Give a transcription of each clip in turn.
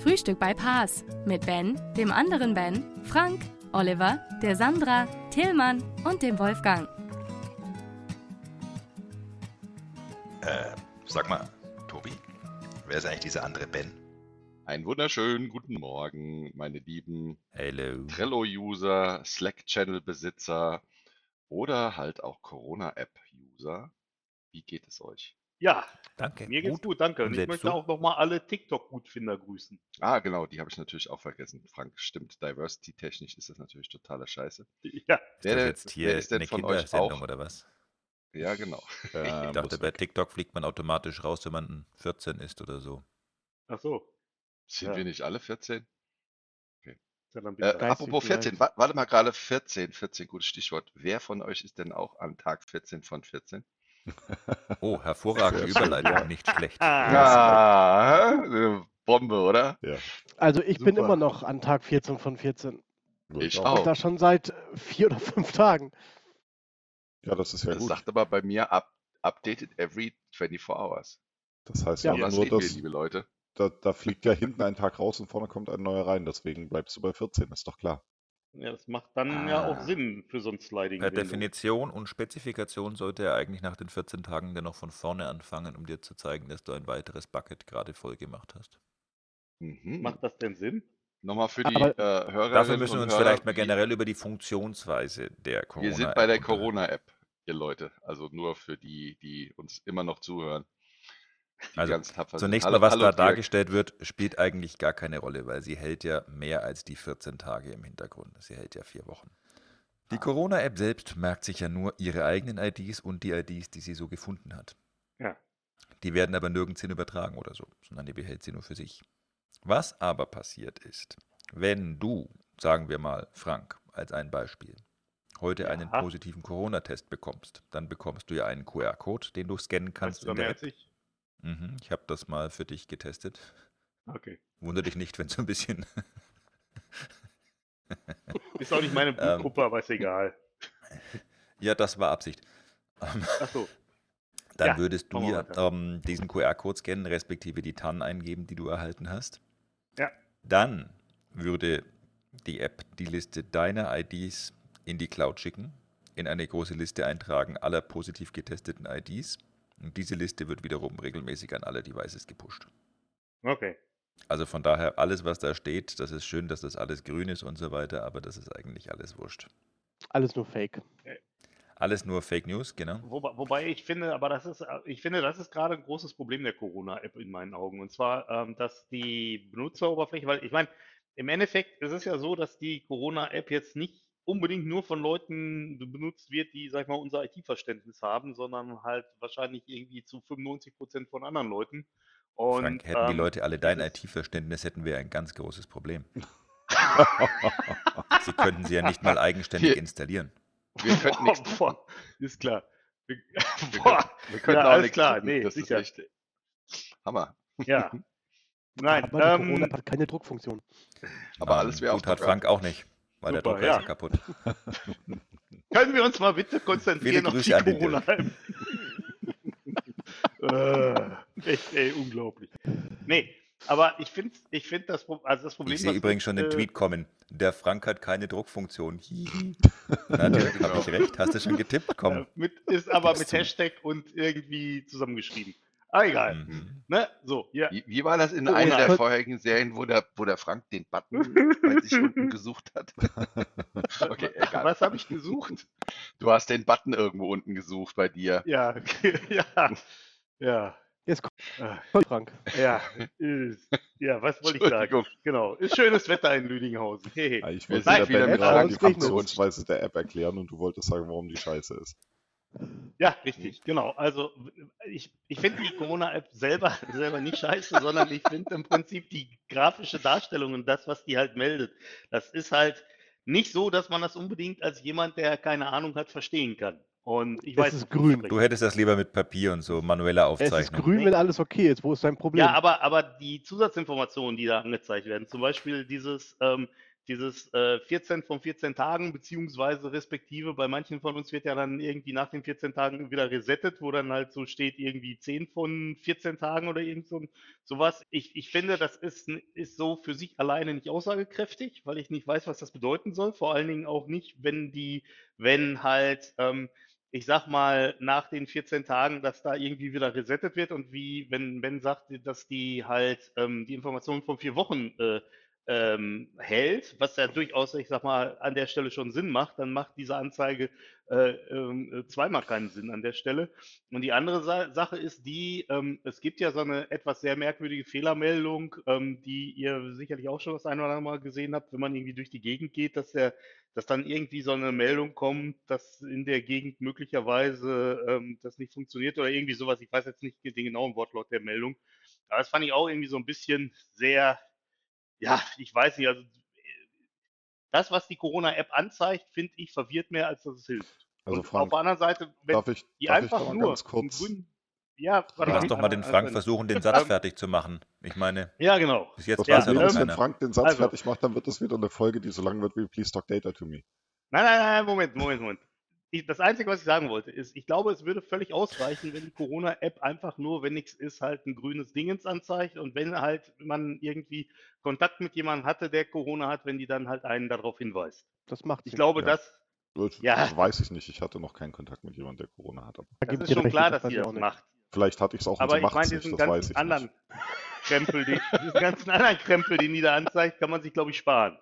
Frühstück bei Paas mit Ben, dem anderen Ben, Frank, Oliver, der Sandra, Tillmann und dem Wolfgang. Äh, sag mal, Tobi, wer ist eigentlich dieser andere Ben? Einen wunderschönen guten Morgen, meine lieben Hello. Trello-User, Slack-Channel-Besitzer oder halt auch Corona-App-User. Wie geht es euch? Ja, Danke. mir geht's Gut. gut, danke. Und Und ich möchte du? auch nochmal alle TikTok-Gutfinder grüßen. Ah, genau, die habe ich natürlich auch vergessen. Frank, stimmt. Diversity-technisch ist das natürlich totaler Scheiße. Ja, Ist das Wer, jetzt hier wer ist denn eine von euch Kindersendung auch? oder was? Ja, genau. Ich Ähm, dachte, bei. TikTok fliegt man automatisch raus, wenn man 14 ist oder so. ach so. Sind Ja. wir nicht alle 14? Ja, dann Äh, apropos 14, wa warte mal gerade 14, 14, gutes Stichwort. Wer von euch ist denn auch an Tag 14 von 14? Oh, hervorragende Überleitung, nicht schlecht. Ah, Ja, äh, Bombe, oder? Also ich bin Super. immer noch an Tag 14 von 14. Ich Und auch. das schon seit vier oder fünf Tagen. Ja, das ist ja Das gut. sagt aber bei mir up, updated every 24 hours. Das heißt Ja, ja, Ja, das nur, sehen wir, dass liebe Leute. da, da fliegt ja hinten ein Tag raus und vorne kommt ein neuer rein. Deswegen bleibst du bei 14, ist doch klar. Ja, das macht dann ja auch Ah. Sinn für so ein Sliding. Per Window. Definition und Spezifikation sollte er eigentlich nach den 14 Tagen dennoch von vorne anfangen, um dir zu zeigen, dass du ein weiteres Bucket gerade voll gemacht hast. Mhm. Macht das denn Sinn? Nochmal für die Aber äh, Hörerinnen Dafür müssen wir und uns Hörer, vielleicht mal generell über die Funktionsweise der Corona. Wir sind bei der Corona-App, ihr Leute. Also nur für die, die uns immer noch zuhören. Also. Zunächst mal, was hallo, da Dirk. dargestellt wird, spielt eigentlich gar keine Rolle, weil sie hält ja mehr als die 14 Tage im Hintergrund. Sie hält ja vier Wochen. Die Ah. Corona-App selbst merkt sich ja nur ihre eigenen IDs und die IDs, die sie so gefunden hat. Ja. Die werden aber nirgends hin übertragen oder so, sondern die behält sie nur für sich. Was aber passiert ist, wenn du, sagen wir mal, Frank, als ein Beispiel, heute einen Ja. positiven Corona-Test bekommst, dann bekommst du ja einen QR-Code, den du scannen kannst Weißt du da in der App. ich? Mhm, ich habe das mal für dich getestet. Okay. Wundere dich nicht, wenn so ein bisschen. Ist auch nicht meine Ähm. Blutgruppe, aber ist egal. ja, das war Absicht. Ähm, Ach so. Dann Ja, würdest du ja ähm, diesen QR-Code scannen, respektive die TAN eingeben, die du erhalten hast. Ja. Dann würde die App die Liste deiner IDs in die Cloud schicken, in eine große Liste eintragen aller positiv getesteten IDs. Und diese Liste wird wiederum regelmäßig an alle Devices gepusht. Okay. Also von daher, alles, was da steht, das ist schön, dass das alles grün ist und so weiter, aber das ist eigentlich alles wurscht. Alles nur Fake. Alles nur Fake News, genau. Wobei, wobei ich finde, aber das ist, äh, ich finde, das ist gerade ein großes Problem der Corona-App in meinen Augen. Und zwar, ähm, dass die Benutzeroberfläche, weil ich meine, im Endeffekt ist es ja so, dass die Corona-App jetzt nicht unbedingt nur von Leuten benutzt wird, die, sag ich mal, unser IT-Verständnis haben, sondern halt wahrscheinlich irgendwie zu 95 Prozent von anderen Leuten. Und, Frank, hätten die ähm, Leute alle dein IT-Verständnis, hätten wir ein ganz großes Problem. Sie könnten sie ja nicht mal eigenständig Hier- installieren. Wir könnten nichts tun. Boah, ist klar. Wir, Wir boah, könnten, wir könnten Ja, auch alles nichts klar. tun. Nee, das sicher. ist echt Hammer. ja. Nein, Aber die ähm, Corona-App hat keine Druckfunktion. Aber alles wäre Gut, hat Frank auch nicht, weil der Super, Drucker ja. ist ja kaputt. Können wir uns mal bitte konzentrieren auf die den corona äh, Echt, ey, unglaublich. Nee, aber ich finde ich find das, also das Problem Ich sehe übrigens schon den äh, Tweet kommen. Der Frank hat keine Druckfunktion. Hihi. Na, Dirk, habe ich recht? Hast du schon getippt? äh, Komm. mit, ist aber Gib's mit zu. Hashtag und irgendwie zusammengeschrieben. Ah, egal. Mhm. Ne? So, ja. Wie, wie war das in Oh, einer der vorherigen Serien, wo der, wo der Frank den Button bei sich unten gesucht hat? okay, egal. Was habe ich gesucht? Du hast den Button irgendwo unten gesucht bei dir. Ja, ja, ja. Jetzt Ah, kommt Frank. Ja, ja, was wollte ich sagen? Genau, ist schönes Wetter in Lüdinghausen. Ja, Ich der wieder Ben mit gerade die. Funktionsweise der App erklären und du wolltest sagen, warum die scheiße ist. Ja, richtig, genau. Also ich, ich finde die Corona-App selber, selber nicht scheiße, sondern ich finde im Prinzip die grafische Darstellung und das, was die halt meldet, das ist halt nicht so, dass man das unbedingt als jemand, der keine Ahnung hat, verstehen kann. Und ich Es weiß, ist grün. Du hättest das lieber mit Papier und so manueller Es ist Aufzeichnung. grün, wenn alles okay ist. Wo ist dein Problem? Ja, aber, aber die Zusatzinformationen, die da angezeigt werden, zum Beispiel dieses, ähm, dieses äh, 14 von 14 Tagen, beziehungsweise respektive bei manchen von uns wird ja dann irgendwie nach den 14 Tagen wieder resettet, wo dann halt so steht irgendwie 10 von 14 Tagen oder irgend so sowas. Ich, ich finde, das ist, ist so für sich alleine nicht aussagekräftig, weil ich nicht weiß, was das bedeuten soll. Vor allen Dingen auch nicht, wenn die, wenn halt, ähm, ich sag mal, nach den 14 Tagen, dass da irgendwie wieder resettet wird und wie, wenn Ben sagt, dass die halt ähm, die Informationen von vier Wochen äh, ähm, hält, was ja durchaus, ich sag mal, an der Stelle schon Sinn macht, dann macht diese Anzeige äh, äh, zweimal keinen Sinn an der Stelle. Und die andere Sa Sache ist die, ähm, es gibt ja so eine etwas sehr merkwürdige Fehlermeldung, ähm, die ihr sicherlich auch schon das eine oder andere Mal gesehen habt, wenn man irgendwie durch die Gegend geht, dass der, dass dann irgendwie so eine Meldung kommt, dass in der Gegend möglicherweise ähm, das nicht funktioniert oder irgendwie sowas. Ich weiß jetzt nicht den genauen Wortlaut der Meldung. Aber das fand ich auch irgendwie so ein bisschen sehr, ja, ich weiß nicht, also das, was die Corona-App anzeigt, finde ich, verwirrt mehr, als dass es hilft. Also Und auf Frank, der anderen Seite, wenn darf ich, die darf ich da einfach mal nur ganz kurz... grünen, ja, warte Lass doch mal den Frank versuchen, den Satz Ähm, fertig zu machen. Ich meine, Ja, genau. bis jetzt Das er Problem noch ist, wenn. Frank den Satz Also. fertig macht, dann wird das wieder eine Folge, die so lang wird wie Please Talk Data to Me. Nein, nein, nein, Moment, Moment, Moment. Ich, das Einzige, was ich sagen wollte, ist, ich glaube, es würde völlig ausreichen, wenn die Corona-App einfach nur, wenn nichts ist, halt ein grünes Dingens anzeigt und wenn halt man irgendwie Kontakt mit jemandem hatte, der Corona hat, wenn die dann halt einen darauf hinweist. Das macht Ich glaube, Ja. das, Das, Ja. das weiß ich nicht. Ich hatte noch keinen Kontakt mit jemandem, der Corona hat. Aber Da das ist schon recht, klar, das dass das auch nicht. macht. vielleicht hatte ich es auch Aber ich macht meine, es nicht. diesen Das ganzen ich anderen nicht. Krempel, die, diesen ganzen anderen Krempel, den die da anzeigt, kann man sich, glaube ich, sparen.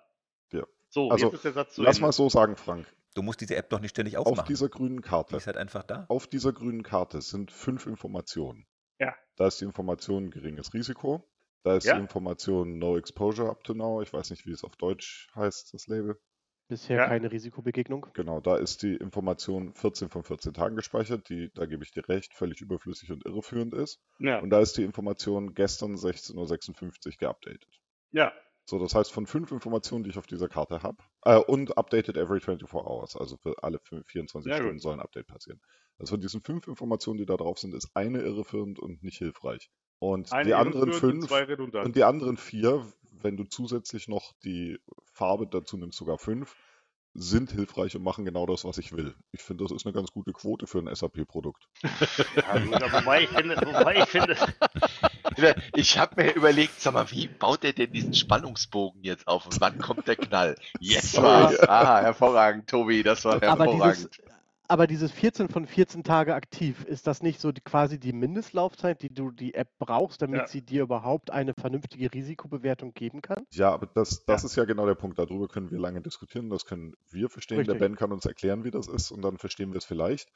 Ja. So, Also, jetzt ist der Satz zu Lass Ende. mal so sagen, Frank. Du musst diese App doch nicht ständig Auf aufmachen. dieser grünen Die Karte, ist halt einfach da. auf dieser grünen Karte sind fünf Informationen. Ja. Da ist die Information geringes Risiko. Da ist Ja. die Information No Exposure up to now. Ich weiß nicht, wie es auf Deutsch heißt, das Label. Bisher Ja. keine Risikobegegnung. Genau, da ist die Information 14 von 14 Tagen gespeichert, die, da gebe ich dir recht, völlig überflüssig und irreführend ist. Ja, Und da ist die Information gestern 16.56 Uhr geupdatet. ja, So, das heißt, von fünf Informationen, die ich auf dieser Karte habe, äh, und updated every 24 hours, also für alle fü- 24 Sehr gut. Stunden soll ein Update passieren. Also von diesen fünf Informationen, die da drauf sind, ist eine irreführend und nicht hilfreich. Und eine die anderen und fünf redundant. und die anderen vier, wenn du zusätzlich noch die Farbe dazu nimmst, sogar fünf, sind hilfreich und machen genau das, was ich will. Ich finde, das ist eine ganz gute Quote für ein SAP-Produkt. Ja, gut, wobei ich finde, wobei ich finde, Ich habe mir überlegt, sag mal, wie baut er denn diesen Spannungsbogen jetzt auf und wann kommt der Knall? Jetzt Sorry. war's. Ah, hervorragend, Tobi, das war Aber dieses, hervorragend. aber dieses 14 von 14 Tage aktiv, ist das nicht so die, quasi die Mindestlaufzeit, die du die App brauchst, damit Ja. sie dir überhaupt eine vernünftige Risikobewertung geben kann? Ja, aber das, das ist ja genau der Punkt. Darüber können wir lange diskutieren. Das können wir verstehen. Der Richtig. Ben kann uns erklären, wie das ist und dann verstehen wir es vielleicht.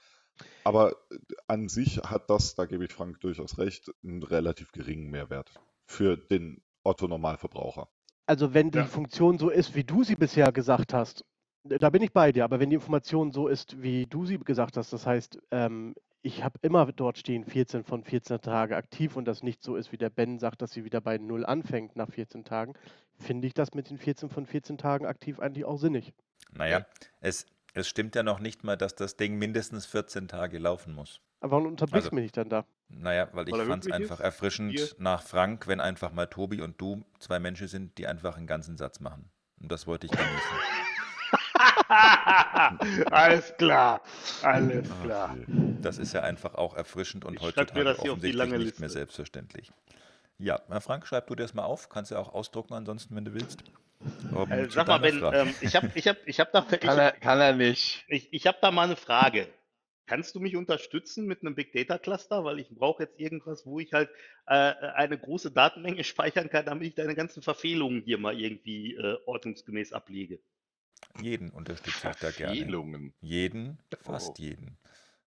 Aber äh, an sich hat das, da gebe ich Frank durchaus recht, einen relativ geringen Mehrwert für den Otto-Normalverbraucher. Also wenn die Ja. Funktion so ist, wie du sie bisher gesagt hast, da bin ich bei dir, aber wenn die Information so ist, wie du sie gesagt hast, das heißt, ähm, ich habe immer dort stehen 14 von 14 Tage aktiv und das nicht so ist, wie der Ben sagt, dass sie wieder bei 0 anfängt nach 14 Tagen, finde ich das mit den 14 von 14 Tagen aktiv eigentlich auch sinnig. Naja, es, es stimmt ja noch nicht mal, dass das Ding mindestens 14 Tage laufen muss. Aber warum unterbrichst Also- du mich nicht dann da? Naja, weil ich Weil er fand es einfach ist? erfrischend Wir? nach Frank, wenn einfach mal Tobi und du zwei Menschen sind, die einfach einen ganzen Satz machen. Und das wollte ich genießen. alles klar, alles klar. Okay. Das ist ja einfach auch erfrischend und Ich heutzutage das hier auf die offensichtlich lange nicht mehr selbstverständlich. Ja, na Frank, schreib du dir das mal auf. Kannst du auch ausdrucken ansonsten, wenn du willst. Um Äh, zu sag mal, Ben, ähm, ich habe ich hab, ich hab da, ich, Kann er, kann er nicht. ich, ich hab da mal eine Frage. Kannst du mich unterstützen mit einem Big Data Cluster? Weil ich brauche jetzt irgendwas, wo ich halt äh, eine große Datenmenge speichern kann, damit ich deine ganzen Verfehlungen hier mal irgendwie äh, ordnungsgemäß ablege. Jeden unterstütze ich da gerne. Verfehlungen. Jeden, fast Oh. jeden.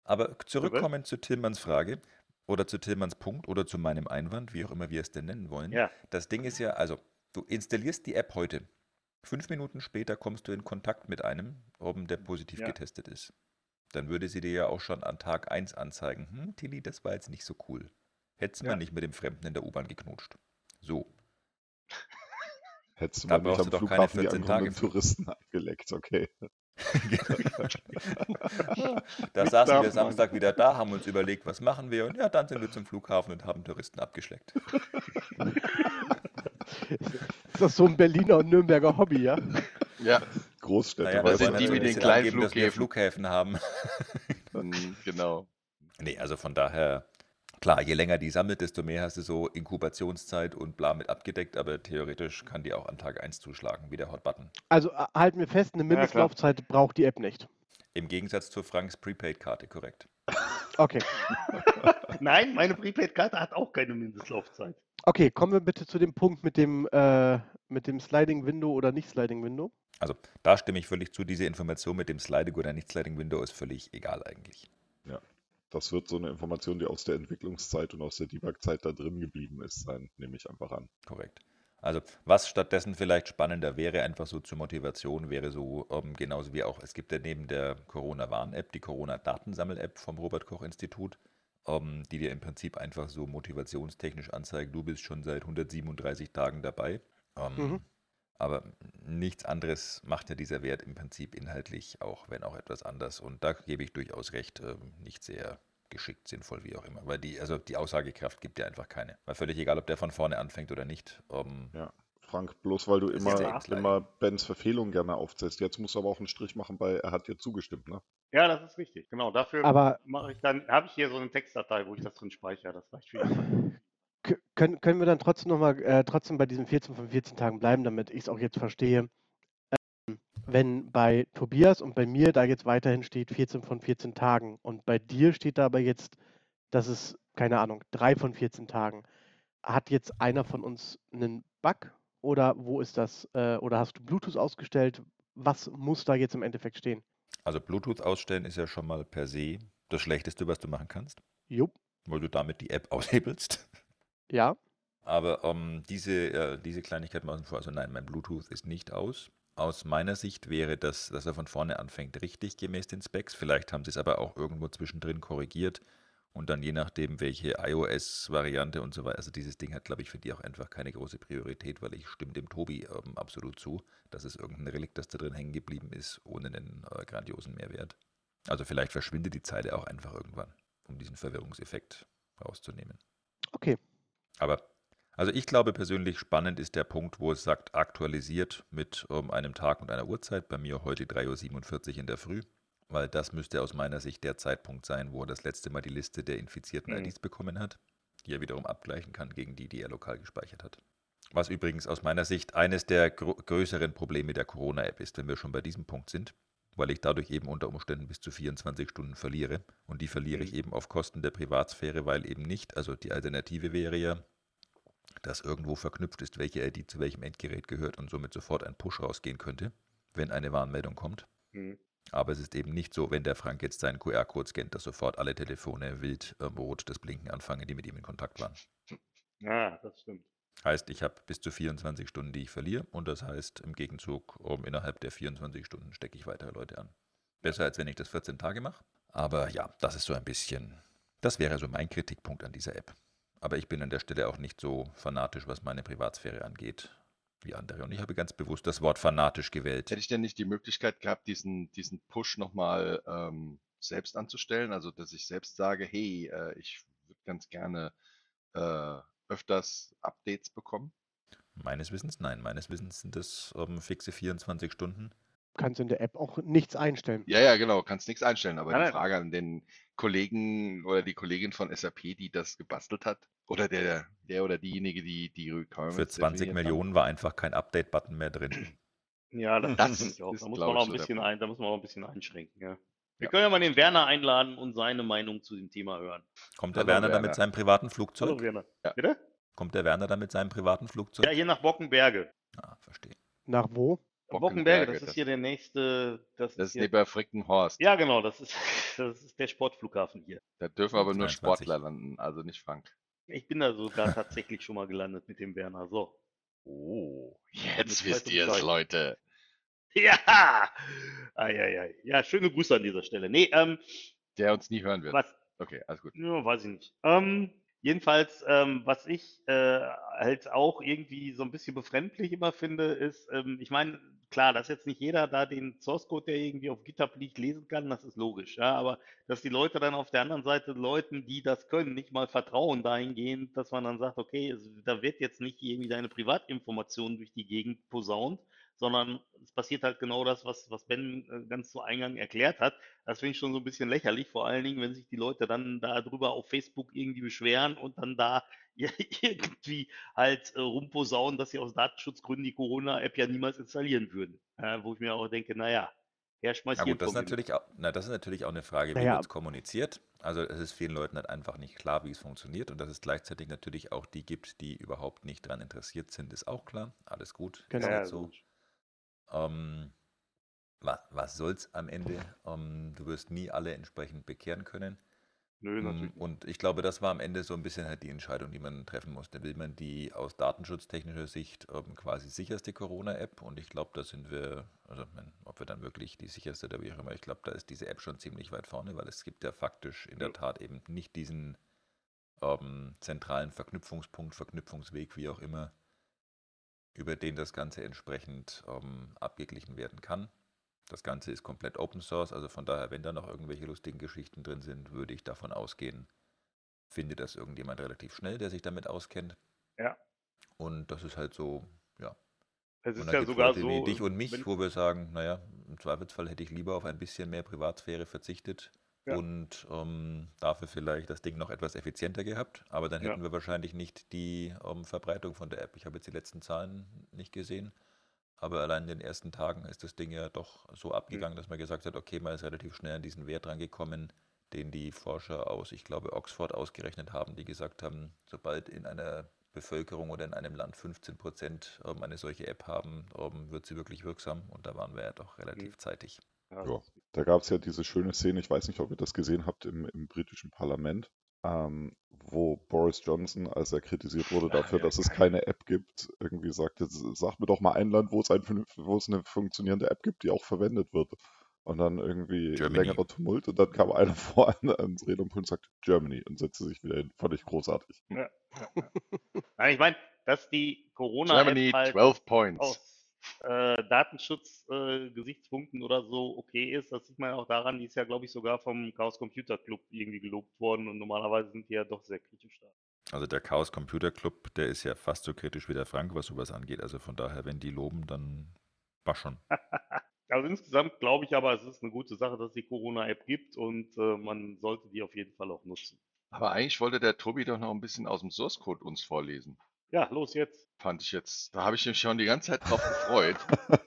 Aber zurückkommen zu Tillmanns Frage oder zu Tillmanns Punkt oder zu meinem Einwand, wie auch immer wir es denn nennen wollen. Ja. Das Ding ist ja, also, du installierst die App heute. Fünf Minuten später kommst du in Kontakt mit einem, ob der positiv Ja. getestet ist. dann würde sie dir ja auch schon an Tag 1 anzeigen, hm, Tilly, das war jetzt nicht so cool. Hättest du Ja. mal nicht mit dem Fremden in der U-Bahn geknutscht. So. Hättest du Da mal nicht brauchst am du doch keine Flughafen die 14 ankommenden Tage. Touristen abgeleckt, okay. da saßen wir Samstag wieder da, haben uns überlegt, was machen wir und ja, dann sind wir zum Flughafen und haben Touristen abgeschleckt. Ist das so ein Berliner und Nürnberger Hobby, ja? Ja, Großstädte, Naja, das wir sind die natürlich mit den kleinen angeben, dass wir Flughäfen. Flughäfen haben. genau. Nee, also von daher, klar, je länger die sammelt, desto mehr hast du so Inkubationszeit und bla mit abgedeckt, aber theoretisch kann die auch an Tag 1 zuschlagen, wie der Hot Button. Also äh, halten wir fest, eine. Mindestlaufzeit braucht die App nicht. Im Gegensatz zu Franks Prepaid-Karte, korrekt. Okay. Nein, meine Prepaid-Karte hat auch keine Mindestlaufzeit. Okay, kommen wir bitte zu dem Punkt mit dem, äh, mit dem Sliding Window oder nicht Sliding Window. Also da stimme ich völlig zu, diese Information mit dem Sliding oder nicht Sliding Window ist völlig egal eigentlich. Das wird so eine Information, die aus der Entwicklungszeit und aus der Debug-Zeit da drin geblieben ist, sein, nehme ich einfach an. Korrekt. Also was stattdessen vielleicht spannender wäre, einfach so zur Motivation, wäre so ähm, genauso wie auch, es gibt ja neben der Corona-Warn-App die Corona-Datensammel-App vom Robert-Koch-Institut, ähm, die dir im Prinzip einfach so motivationstechnisch anzeigt, du bist schon seit 137 Tagen dabei. Ähm, Mhm. Aber nichts anderes macht ja dieser Wert im Prinzip inhaltlich, auch wenn auch etwas anders. Und da gebe ich durchaus recht, ähm, nicht sehr geschickt, sinnvoll, wie auch immer. Weil die, also die Aussagekraft gibt ja einfach keine. Weil völlig egal, ob der von vorne anfängt oder nicht. Ähm, Ja. Frank, bloß weil du Das ist immer, immer Bens Verfehlung gerne aufzählst. Jetzt musst du aber auch einen Strich machen bei, er hat dir zugestimmt, ne? Ja, das ist richtig. Genau, dafür Aber mache ich dann, habe ich hier so eine Textdatei, wo ich das drin speichere. Das reicht k- können, können wir dann trotzdem nochmal äh, trotzdem bei diesen 14 von 14 Tagen bleiben, damit ich es auch jetzt verstehe. Ähm, wenn bei Tobias und bei mir da jetzt weiterhin steht 14 von 14 Tagen und bei dir steht da aber jetzt, dass es, keine Ahnung, 3 von 14 Tagen. Hat jetzt einer von uns einen Bug oder wo ist das? Äh, oder hast du Bluetooth ausgestellt? Was muss da jetzt im Endeffekt stehen? Also Bluetooth ausstellen ist ja schon mal per se das Schlechteste, was du machen kannst, Jupp, weil du damit die App aushebelst. ja. Aber ähm, diese, äh, diese Kleinigkeit machen vor. Also nein, mein Bluetooth ist nicht aus. Aus meiner Sicht wäre das, dass er von vorne anfängt, richtig gemäß den Specs. Vielleicht haben sie es aber auch irgendwo zwischendrin korrigiert und dann je nachdem, welche iOS-Variante und so weiter. Also dieses Ding hat, glaube ich, für die auch einfach keine große Priorität, weil ich stimme dem Tobi ähm, absolut zu, dass es irgendein Relikt, das da drin hängen geblieben ist, ohne einen äh, grandiosen Mehrwert. Also vielleicht verschwindet die Zeile auch einfach irgendwann, um diesen Verwirrungseffekt rauszunehmen. Okay. Aber also ich glaube persönlich spannend ist der Punkt, wo es sagt, aktualisiert mit ähm, einem Tag und einer Uhrzeit. Bei mir heute 3.47 Uhr in der Früh, weil das müsste aus meiner Sicht der Zeitpunkt sein, wo er das letzte Mal die Liste der infizierten Mhm. IDs bekommen hat, die er wiederum abgleichen kann gegen die, die er lokal gespeichert hat. Was übrigens aus meiner Sicht eines der gro größeren Probleme der Corona-App ist, wenn wir schon bei diesem Punkt sind, weil ich dadurch eben unter Umständen bis zu 24 Stunden verliere. Und die verliere ich Mhm. eben auf Kosten der Privatsphäre, weil eben nicht, also die Alternative wäre ja, dass irgendwo verknüpft ist, welche ID zu welchem Endgerät gehört und somit sofort ein Push rausgehen könnte, wenn eine Warnmeldung kommt. Hm. Aber es ist eben nicht so, wenn der Frank jetzt seinen QR-Code scannt, dass sofort alle Telefone wild äh, rot das Blinken anfangen, die mit ihm in Kontakt waren. Ja, das stimmt. Heißt, ich habe bis zu 24 Stunden, die ich verliere und das heißt im Gegenzug, um, innerhalb der 24 Stunden stecke ich weitere Leute an. Besser als wenn ich das 14 Tage mache. Aber ja, das ist so ein bisschen, das wäre so mein Kritikpunkt an dieser App. Aber ich bin an der Stelle auch nicht so fanatisch, was meine Privatsphäre angeht, wie andere. Und ich habe ganz bewusst das Wort fanatisch gewählt. Hätte ich denn nicht die Möglichkeit gehabt, diesen, diesen Push nochmal ähm, selbst anzustellen? Also, dass ich selbst sage, hey, äh, ich würde ganz gerne äh, öfters Updates bekommen? Meines Wissens nein. Meines Wissens sind das ähm, fixe 24 Stunden. Kannst in der App auch nichts einstellen. Ja, ja, genau, kannst nichts einstellen. Aber Nein, die nein. Frage an den Kollegen oder die Kollegin von SAP, die das gebastelt hat, oder der, der oder diejenige, die die Requirements Für 20 definiert haben. Millionen war einfach kein Update-Button mehr drin. Ja, das, Das ich auch. ist, Da muss man auch ein bisschen ein, da muss man auch ein bisschen einschränken, ja. Wir Ja. können ja mal den Werner einladen und seine Meinung zu dem Thema hören. Kommt der Hallo, Werner da Werner. mit seinem privaten Hallo Flugzeug? Werner. Ja. Bitte? Kommt der Werner da mit seinem privaten Flugzeug? Ja, hier nach Bockenberge. Ah, verstehe. Nach wo? Bockenberge, das das- ist hier der nächste. Das, Das ist hier, neben Frickenhorst. Ja, genau, das ist, das ist der Sportflughafen hier. Da dürfen aber nur 22. Sportler landen, also nicht Frank. Ich bin da sogar tatsächlich schon mal gelandet mit dem Werner. So. Oh, jetzt wisst ihr es. Leute. Ja! Eieiei. Ja, schöne Grüße an dieser Stelle. Nee, ähm, Der uns nie hören wird. was, Okay, alles gut. Ja, weiß ich nicht. Ähm, jedenfalls, ähm, was ich äh, halt auch irgendwie so ein bisschen befremdlich immer finde, ist, ähm, ich meine, klar, dass jetzt nicht jeder da den Source Code, der irgendwie auf GitHub liegt, lesen kann, das ist logisch, ja, aber dass die Leute dann auf der anderen Seite Leuten, die das können, nicht mal vertrauen dahingehend, dass man dann sagt, okay, es, da wird jetzt nicht irgendwie deine Privatinformationen durch die Gegend posaunt, sondern es passiert halt genau das, was, was Ben äh, ganz zu Eingang erklärt hat. Das finde ich schon so ein bisschen lächerlich, vor allen Dingen, wenn sich die Leute dann darüber auf Facebook irgendwie beschweren und dann da irgendwie halt äh, rumposaunen, dass sie aus Datenschutzgründen die Corona-App ja niemals installieren würden. Wo ich mir auch denke, naja, wer schmeißt Ja gut, das ist natürlich auch, na, das ist natürlich auch eine Frage, wie Naja. wird es kommuniziert. Also es ist vielen Leuten halt einfach nicht klar, wie es funktioniert und dass es gleichzeitig natürlich auch die gibt, die überhaupt nicht daran interessiert sind, ist auch klar. Alles gut, Genau. ist Ja, halt so. logisch. Ähm, was, was soll's am Ende? Ähm, du wirst nie alle entsprechend bekehren können. Nö, Mm, natürlich. Und ich glaube, das war am Ende so ein bisschen halt die Entscheidung, die man treffen musste. Will man die aus datenschutztechnischer Sicht ähm, quasi sicherste Corona-App? Und ich glaube, da sind wir, also ob wir dann wirklich die sicherste oder wie auch immer, ich glaube, da ist diese App schon ziemlich weit vorne, weil es gibt ja faktisch in der Ja. Tat eben nicht diesen ähm, zentralen Verknüpfungspunkt, Verknüpfungsweg, wie auch immer, über den das Ganze entsprechend ähm, abgeglichen werden kann. Das Ganze ist komplett Open Source, also von daher, wenn da noch irgendwelche lustigen Geschichten drin sind, würde ich davon ausgehen, findet das irgendjemand relativ schnell, der sich damit auskennt. Ja. Und das ist halt so, ja. Es ist ja sogar Leute so, wie dich und mich, wo wir sagen, naja, im Zweifelsfall hätte ich lieber auf ein bisschen mehr Privatsphäre verzichtet Ja. und ähm, dafür vielleicht das Ding noch etwas effizienter gehabt. Aber dann Ja. hätten wir wahrscheinlich nicht die ähm, Verbreitung von der App. Ich habe jetzt die letzten Zahlen nicht gesehen. Aber allein in den ersten Tagen ist das Ding ja doch so abgegangen, dass man gesagt hat, okay, man ist relativ schnell an diesen Wert rangekommen, den die Forscher aus, ich glaube, Oxford ausgerechnet haben, die gesagt haben, sobald in einer Bevölkerung oder in einem Land 15 Prozent ähm, eine solche App haben, ähm, wird sie wirklich wirksam. Und da waren wir ja doch relativ zeitig. ja, Ja, da gab es ja diese schöne Szene, ich weiß nicht, ob ihr das gesehen habt im, im britischen Parlament, ähm, wo Boris Johnson, als er kritisiert wurde dafür, ja, dass es keine App gibt, irgendwie sagte, "S- sag mir doch mal ein Land, wo es, ein, wo es eine funktionierende App gibt, die auch verwendet wird. Und dann irgendwie Germany. längerer Tumult und dann kam einer vor an, ans Rednerpult und sagte Germany und setzte sich wieder hin. Fand ich großartig. ja, ich meine, dass die Corona-App Germany, halt 12 Points. aus äh, Datenschutz-Gesichtspunkten oder so okay ist, das sieht man ja auch daran, die ist ja, glaube ich, sogar vom Chaos Computer Club irgendwie gelobt worden und normalerweise sind die ja doch sehr kritisch da. Also der Chaos Computer Club, der ist ja fast so kritisch wie der Frank, was sowas angeht. Also von daher, wenn die loben, dann war schon. Also insgesamt glaube ich aber, es ist eine gute Sache, dass es die Corona-App gibt und äh, man sollte die auf jeden Fall auch nutzen. Aber eigentlich wollte der Tobi doch noch ein bisschen aus dem Source Code uns vorlesen. Ja, los jetzt. Fand ich jetzt, da habe ich mich schon die ganze Zeit drauf gefreut,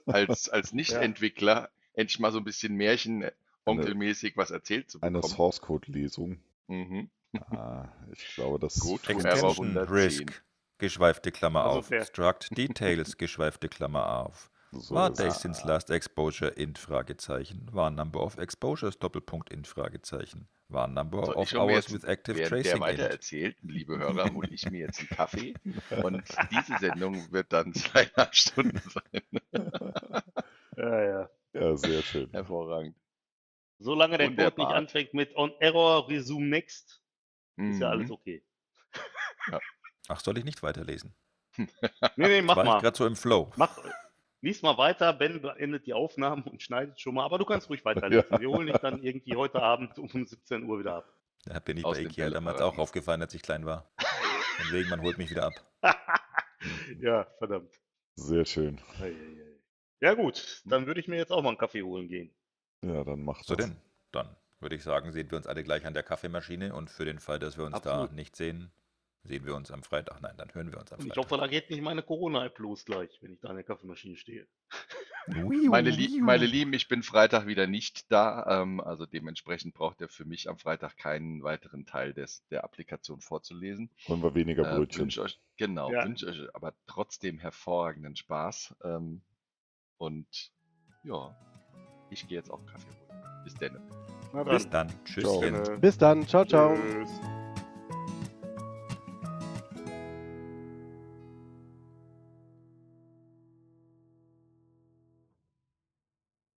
als, als Nicht-Entwickler endlich mal so ein bisschen Märchen-Onkelmäßig was erzählt zu Eine bekommen. Source Code Lesung. Mhm. Ah, ich glaube, das Gut, Extension 110. Risk, geschweifte Klammer Also auf. fair. Struct Details, geschweifte Klammer auf. so War ist. Days since last exposure, int, Fragezeichen. War number of exposures, Doppelpunkt, int, Fragezeichen. War number So, of ich hours jetzt, with active während der tracing weiter int. erzählt, liebe Hörer, hole ich mir jetzt einen Kaffee und diese Sendung wird dann zweieinhalb Stunden sein. Ja, ja. Ja, sehr schön. Hervorragend. Solange der Code nicht anfängt mit on error resume next, ist ja Mhm. alles okay. Ach, soll ich nicht weiterlesen? Nee, nee, mach War ich mal. gerade so im Flow. Mach, lies mal weiter, Ben beendet die Aufnahmen und schneidet schon mal, aber du kannst ruhig weiterlesen. Ja. Wir holen dich dann irgendwie heute Abend um 17 Uhr wieder ab. Da bin ich Aus bei Ikea damals auch aufgefallen, als ich klein war. Von wegen, man holt mich wieder ab. ja, verdammt. Sehr schön. Ja gut, dann würde ich mir jetzt auch mal einen Kaffee holen gehen. Ja, dann macht So das. denn, dann würde ich sagen, sehen wir uns alle gleich an der Kaffeemaschine und für den Fall, dass wir uns Absolut. da nicht sehen, sehen wir uns am Freitag. Nein, dann hören wir uns am Und ich Freitag. hoffe, da geht nicht meine Corona-App los gleich, wenn ich da an der Kaffeemaschine stehe. Meine, Lie meine Lieben, ich bin Freitag wieder nicht da. Ähm, also dementsprechend braucht ihr für mich am Freitag keinen weiteren Teil des, der Applikation vorzulesen. Wollen wir weniger Äh, Brötchen. wünsche euch, genau, Ja. wünsche euch aber trotzdem hervorragenden Spaß. Ähm, und ja, ich gehe jetzt auch Kaffee holen. Bis dann. Bis dann. Gerne. Bis dann. Ciao, ciao. Tschüss.